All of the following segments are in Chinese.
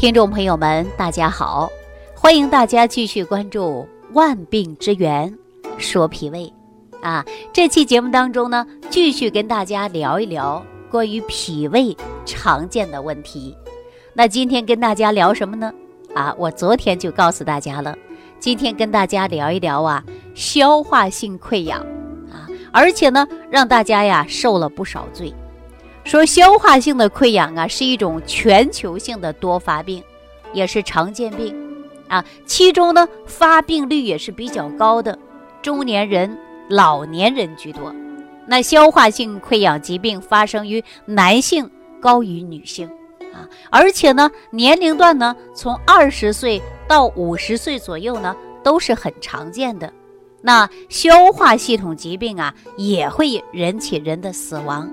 听众朋友们，大家好，欢迎大家继续关注《万病之源说脾胃》啊。这期节目当中呢，继续跟大家聊一聊关于脾胃常见的问题。那今天跟大家聊什么呢？啊，我昨天就告诉大家了，今天跟大家聊一聊啊，消化性溃疡啊，而且呢，让大家呀受了不少罪。说消化性的溃疡啊，是一种全球性的多发病，也是常见病啊。其中呢，发病率也是比较高的，中年人、老年人居多。那消化性溃疡疾病发生于男性高于女性啊，而且呢，年龄段呢，从二十岁到五十岁左右呢，都是很常见的。那消化系统疾病啊，也会引起人的死亡。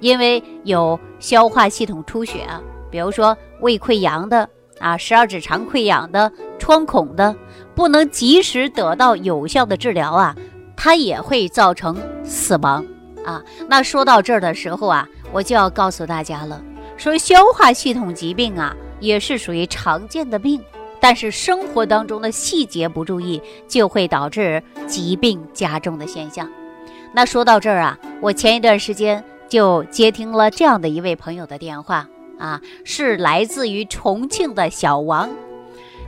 因为有消化系统出血啊，比如说胃溃疡的啊，十二指肠溃疡的，穿孔的，不能及时得到有效的治疗啊，它也会造成死亡啊。那说到这儿的时候啊，我就要告诉大家了，说消化系统疾病啊，也是属于常见的病，但是生活当中的细节不注意，就会导致疾病加重的现象。那说到这儿啊，我前一段时间。就接听了这样的一位朋友的电话啊，是来自于重庆的小王。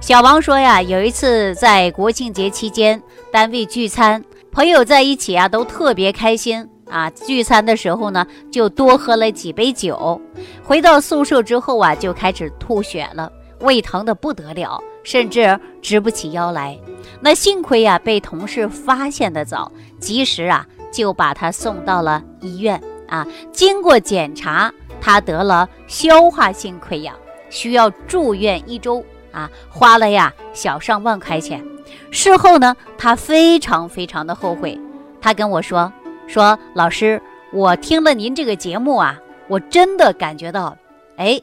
小王说呀，有一次在国庆节期间单位聚餐，朋友在一起啊，都特别开心啊。聚餐的时候呢，就多喝了几杯酒。回到宿舍之后啊，就开始吐血了，胃疼的不得了，甚至直不起腰来。那幸亏呀，被同事发现的早，及时啊，就把他送到了医院。啊，经过检查，他得了消化性溃疡，需要住院一周啊，花了呀小上万块钱。事后呢，他非常非常的后悔。他跟我说：“说老师，我听了您这个节目啊，我真的感觉到，哎，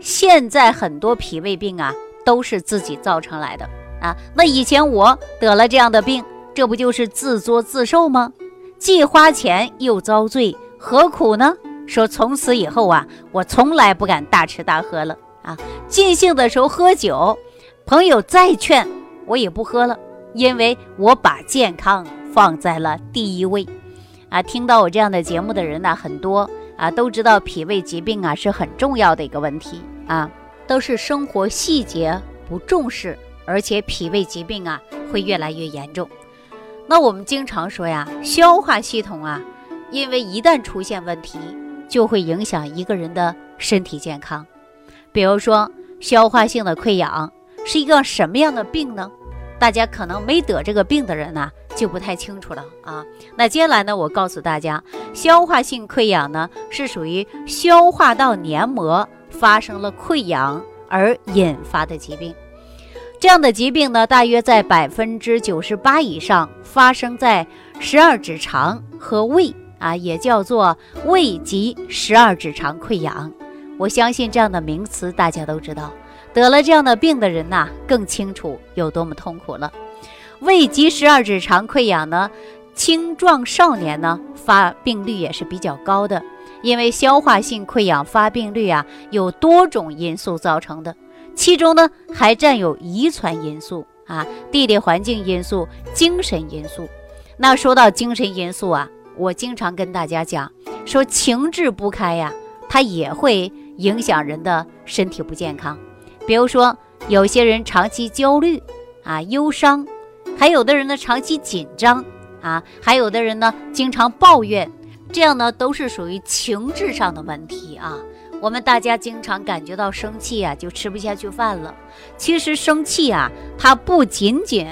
现在很多脾胃病啊都是自己造成来的啊。那以前我得了这样的病，这不就是自作自受吗？既花钱又遭罪。”何苦呢？说从此以后啊，我从来不敢大吃大喝了啊！尽兴的时候喝酒，朋友再劝我也不喝了，因为我把健康放在了第一位啊！听到我这样的节目的人呢很多啊，都知道脾胃疾病啊是很重要的一个问题啊，都是生活细节不重视，而且脾胃疾病啊会越来越严重。那我们经常说呀，消化系统啊。因为一旦出现问题，就会影响一个人的身体健康。比如说，消化性的溃疡是一个什么样的病呢？大家可能没得这个病的人呢，就不太清楚了啊。那接下来呢，我告诉大家，消化性溃疡呢是属于消化道黏膜发生了溃疡而引发的疾病。这样的疾病呢，大约在百分之九十八以上发生在十二指肠和胃。啊，也叫做胃及十二指肠溃疡。我相信这样的名词大家都知道。得了这样的病的人呐，更清楚有多么痛苦了。胃及十二指肠溃疡呢，青壮少年呢发病率也是比较高的。因为消化性溃疡发病率啊有多种因素造成的，其中呢还占有遗传因素啊、地理环境因素、精神因素。那说到精神因素啊。我经常跟大家讲，说情志不开呀，它也会影响人的身体不健康。比如说，有些人长期焦虑啊、忧伤，还有的人呢长期紧张啊，还有的人呢经常抱怨，这样呢都是属于情志上的问题啊。我们大家经常感觉到生气啊，就吃不下去饭了。其实生气啊，它不仅仅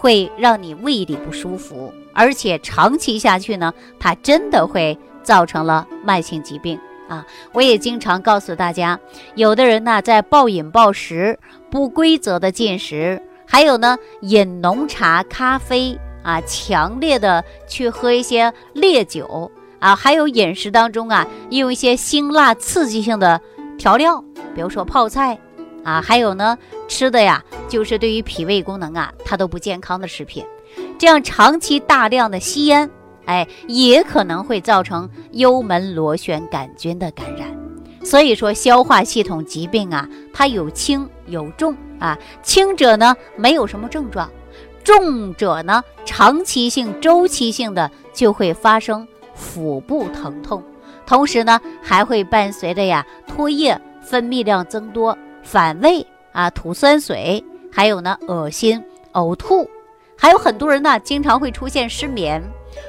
会让你胃里不舒服。而且长期下去呢，它真的会造成了慢性疾病啊！我也经常告诉大家，有的人呢在暴饮暴食、不规则的进食，还有呢饮浓茶、咖啡啊，强烈的去喝一些烈酒啊，还有饮食当中啊用一些辛辣刺激性的调料，比如说泡菜啊，还有呢吃的呀就是对于脾胃功能啊它都不健康的食品。这样长期大量的吸烟，哎，也可能会造成幽门螺旋杆菌的感染。所以说消化系统疾病啊，它有轻有重啊，轻者呢没有什么症状，重者呢长期性、周期性的就会发生腹部疼痛，同时呢还会伴随着呀唾液分泌量增多、反胃啊、吐酸水，还有呢恶心、呕吐，还有很多人呢经常会出现失眠，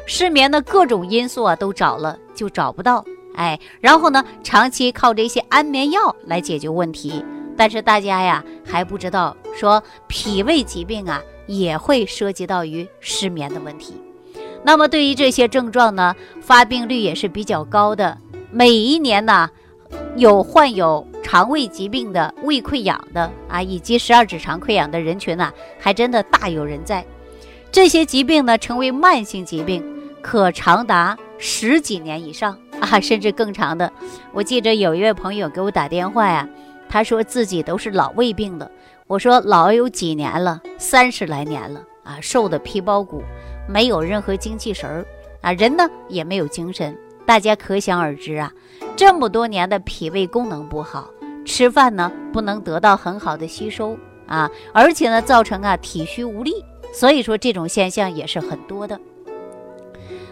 失眠的各种因素啊都找了就找不到。哎，然后呢，长期靠这些安眠药来解决问题，但是大家呀还不知道，说脾胃疾病啊也会涉及到于失眠的问题。那么对于这些症状呢，发病率也是比较高的。每一年呢，有患有肠胃疾病的、胃溃疡的啊，以及十二指肠溃疡的人群呢，还真的大有人在。这些疾病呢，成为慢性疾病，可长达十几年以上。啊，甚至更长的。我记着有一位朋友给我打电话呀，他说自己都是老胃病的。我说老有几年了，三十来年了啊，瘦的皮包骨，没有任何精气神儿啊，人呢也没有精神。大家可想而知啊，这么多年的脾胃功能不好，吃饭呢不能得到很好的吸收啊，而且呢造成啊体虚无力，所以说这种现象也是很多的。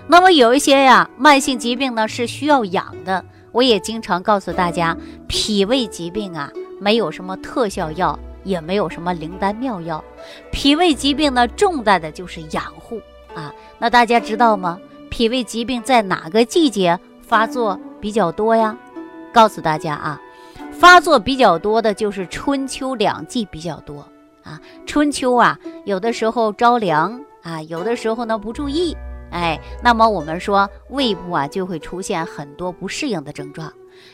那么有一些呀，慢性疾病呢是需要养的。我也经常告诉大家，脾胃疾病啊，没有什么特效药，也没有什么灵丹妙药。脾胃疾病呢，重在的就是养护啊。那大家知道吗？脾胃疾病在哪个季节发作比较多呀？告诉大家啊，发作比较多的就是春秋两季比较多啊。春秋啊，有的时候着凉啊，有的时候呢不注意。哎，那么我们说胃部啊就会出现很多不适应的症状，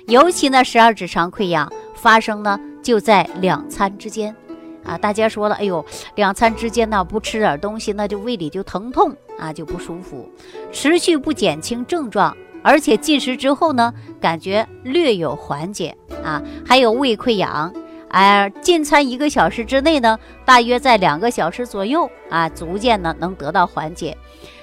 尤其呢十二指肠溃疡发生呢就在两餐之间，啊，大家说了，哎呦，两餐之间呢不吃点东西，那就胃里就疼痛啊就不舒服，持续不减轻症状，而且进食之后呢感觉略有缓解啊，还有胃溃疡，哎，进餐一个小时之内呢，大约在两个小时左右啊，逐渐呢能得到缓解。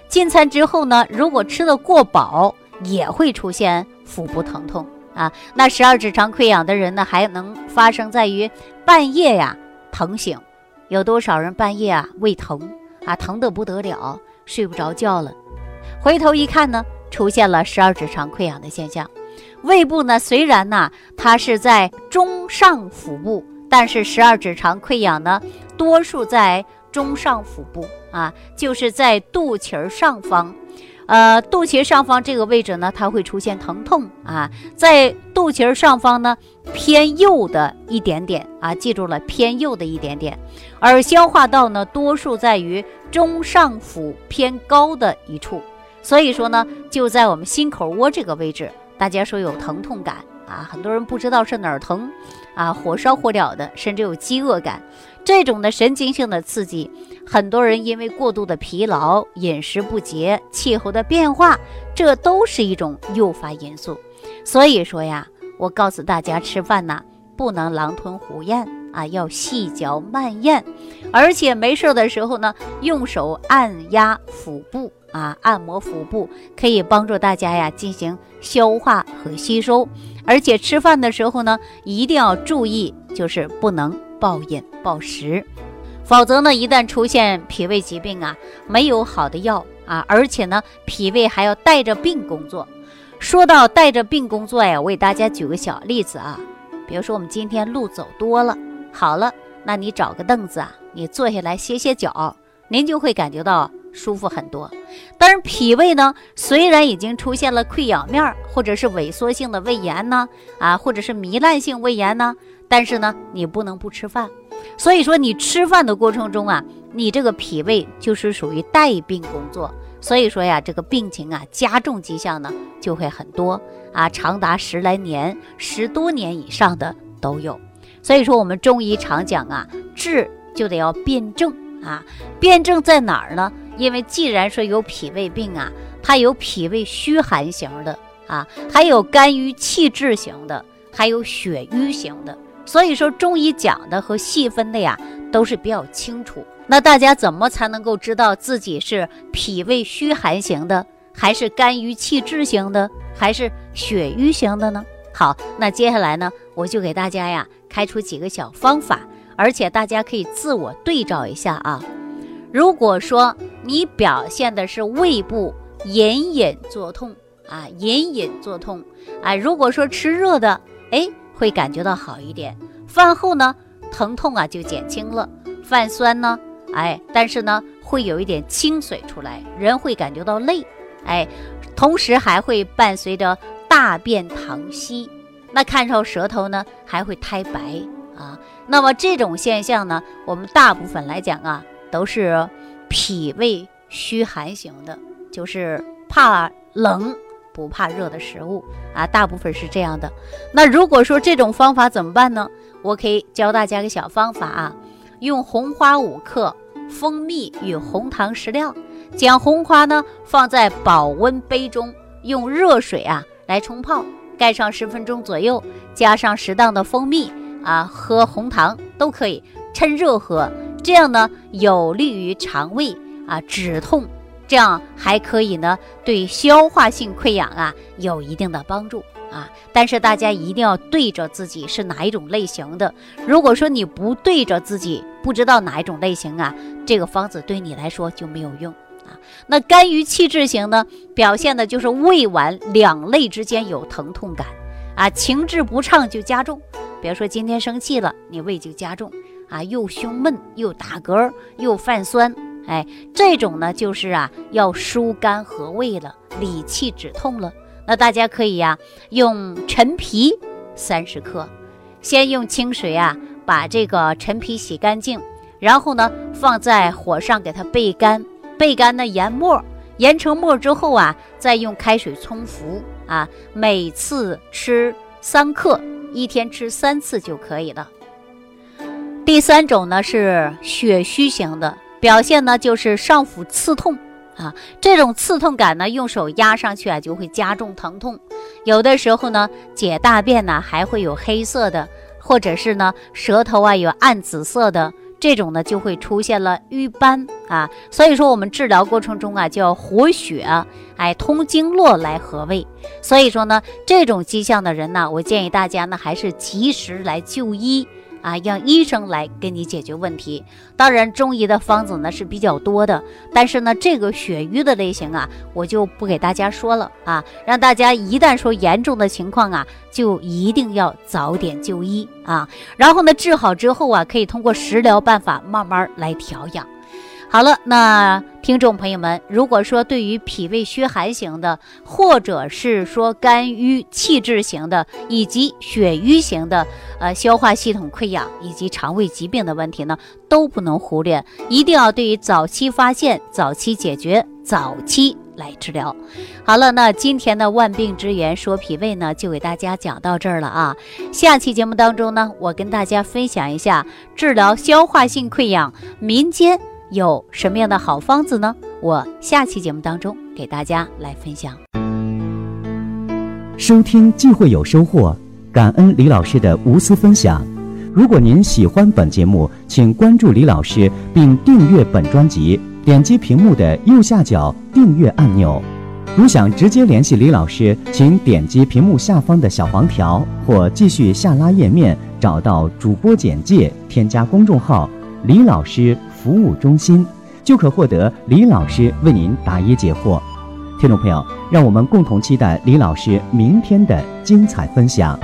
进餐之后呢，如果吃的过饱，也会出现腹部疼痛啊。那十二指肠溃疡的人呢，还能发生在于半夜呀疼醒。有多少人半夜啊胃疼啊，疼得不得了，睡不着觉了？回头一看呢，出现了十二指肠溃疡的现象。胃部呢，虽然呢它是在中上腹部，但是十二指肠溃疡呢，多数在中上腹部。啊，就是在肚脐儿上方，呃，肚脐上方这个位置呢，它会出现疼痛啊。在肚脐上方呢，偏右的一点点啊，记住了，偏右的一点点。而消化道呢，多数在于中上腹偏高的一处，所以说呢，就在我们心口窝这个位置，大家说有疼痛感啊，很多人不知道是哪儿疼啊，火烧火燎的，甚至有饥饿感。这种的神经性的刺激，很多人因为过度的疲劳、饮食不节、气候的变化，这都是一种诱发因素。所以说呀，我告诉大家，吃饭呢不能狼吞虎咽啊，要细嚼慢咽，而且没事的时候呢，用手按压腹部啊，按摩腹部可以帮助大家呀进行消化和吸收。而且吃饭的时候呢，一定要注意，就是不能。暴饮暴食，否则呢，一旦出现脾胃疾病啊，没有好的药啊，而且呢，脾胃还要带着病工作。说到带着病工作呀，我给大家举个小例子啊，比如说我们今天路走多了，好了，那你找个凳子啊，你坐下来歇歇脚，您就会感觉到舒服很多。但是脾胃呢，虽然已经出现了溃疡面，或者是萎缩性的胃炎呢，啊，或者是糜烂性胃炎呢。但是呢，你不能不吃饭，所以说你吃饭的过程中啊，你这个脾胃就是属于带病工作，所以说呀，这个病情啊加重迹象呢就会很多啊，长达十来年、十多年以上的都有。所以说我们中医常讲啊，治就得要辨证啊，辨证在哪儿呢？因为既然说有脾胃病啊，它有脾胃虚寒型的啊，还有肝郁气滞型的，还有血瘀型的。所以说，中医讲的和细分的呀，都是比较清楚。那大家怎么才能够知道自己是脾胃虚寒型的，还是肝郁气滞型的，还是血瘀型的呢？好，那接下来呢，我就给大家呀开出几个小方法，而且大家可以自我对照一下啊。如果说你表现的是胃部隐隐作痛啊，隐隐作痛啊，如果说吃热的，哎，会感觉到好一点，饭后呢，疼痛啊就减轻了，泛酸呢，哎，但是呢，会有一点清水出来，人会感觉到累，哎，同时还会伴随着大便溏稀，那看着舌头呢还会苔白啊，那么这种现象呢，我们大部分来讲啊。都是脾胃虚寒型的，就是怕冷不怕热的食物啊，大部分是这样的。那如果说这种方法怎么办呢？我可以教大家个小方法啊，用红花五克、蜂蜜与红糖适量，将红花呢放在保温杯中，用热水啊来冲泡，盖上十分钟左右，加上适当的蜂蜜啊喝红糖都可以，趁热喝。这样呢，有利于肠胃啊止痛，这样还可以呢，对消化性溃疡啊有一定的帮助啊。但是大家一定要对着自己是哪一种类型的。如果说你不对着自己，不知道哪一种类型啊，这个方子对你来说就没有用啊。那肝郁气滞型呢，表现的就是胃脘两肋之间有疼痛感啊，情志不畅就加重。比如说今天生气了，你胃就加重。啊，又胸闷，又打嗝，又泛酸，哎，这种呢就是啊，要疏肝和胃了，理气止痛了。那大家可以呀，用陈皮三十克，先用清水啊把这个陈皮洗干净，然后呢放在火上给它焙干，焙干呢研末，研成末之后啊，再用开水冲服啊，每次吃三克，一天吃三次就可以了。第三种呢是血虚型的，表现呢就是上腹刺痛啊，这种刺痛感呢，用手压上去啊就会加重疼痛，有的时候呢解大便呢还会有黑色的，或者是呢舌头啊有暗紫色的，这种呢就会出现了瘀斑啊，所以说我们治疗过程中啊就要活血，哎通经络来和胃，所以说呢这种迹象的人呢，我建议大家呢还是及时来就医。啊，让医生来给你解决问题。当然，中医的方子呢是比较多的，但是呢，这个血瘀的类型啊，我就不给大家说了啊。让大家一旦说严重的情况啊，就一定要早点就医啊。然后呢，治好之后啊，可以通过食疗办法慢慢来调养。好了，那听众朋友们，如果说对于脾胃虚寒型的，或者是说肝郁气滞型的，以及血瘀型的，呃，消化系统溃疡以及肠胃疾病的问题呢，都不能忽略，一定要对于早期发现、早期解决、早期来治疗。好了，那今天的万病之源说脾胃呢，就给大家讲到这儿了啊。下期节目当中呢，我跟大家分享一下治疗消化性溃疡民间。有什么样的好方子呢？我下期节目当中给大家来分享。收听既会有收获，感恩李老师的无私分享。如果您喜欢本节目，请关注李老师并订阅本专辑，点击屏幕的右下角订阅按钮。如想直接联系李老师，请点击屏幕下方的小黄条，或继续下拉页面找到主播简介，添加公众号“李老师”。服务中心，就可获得李老师为您答疑解惑。听众朋友，让我们共同期待李老师明天的精彩分享。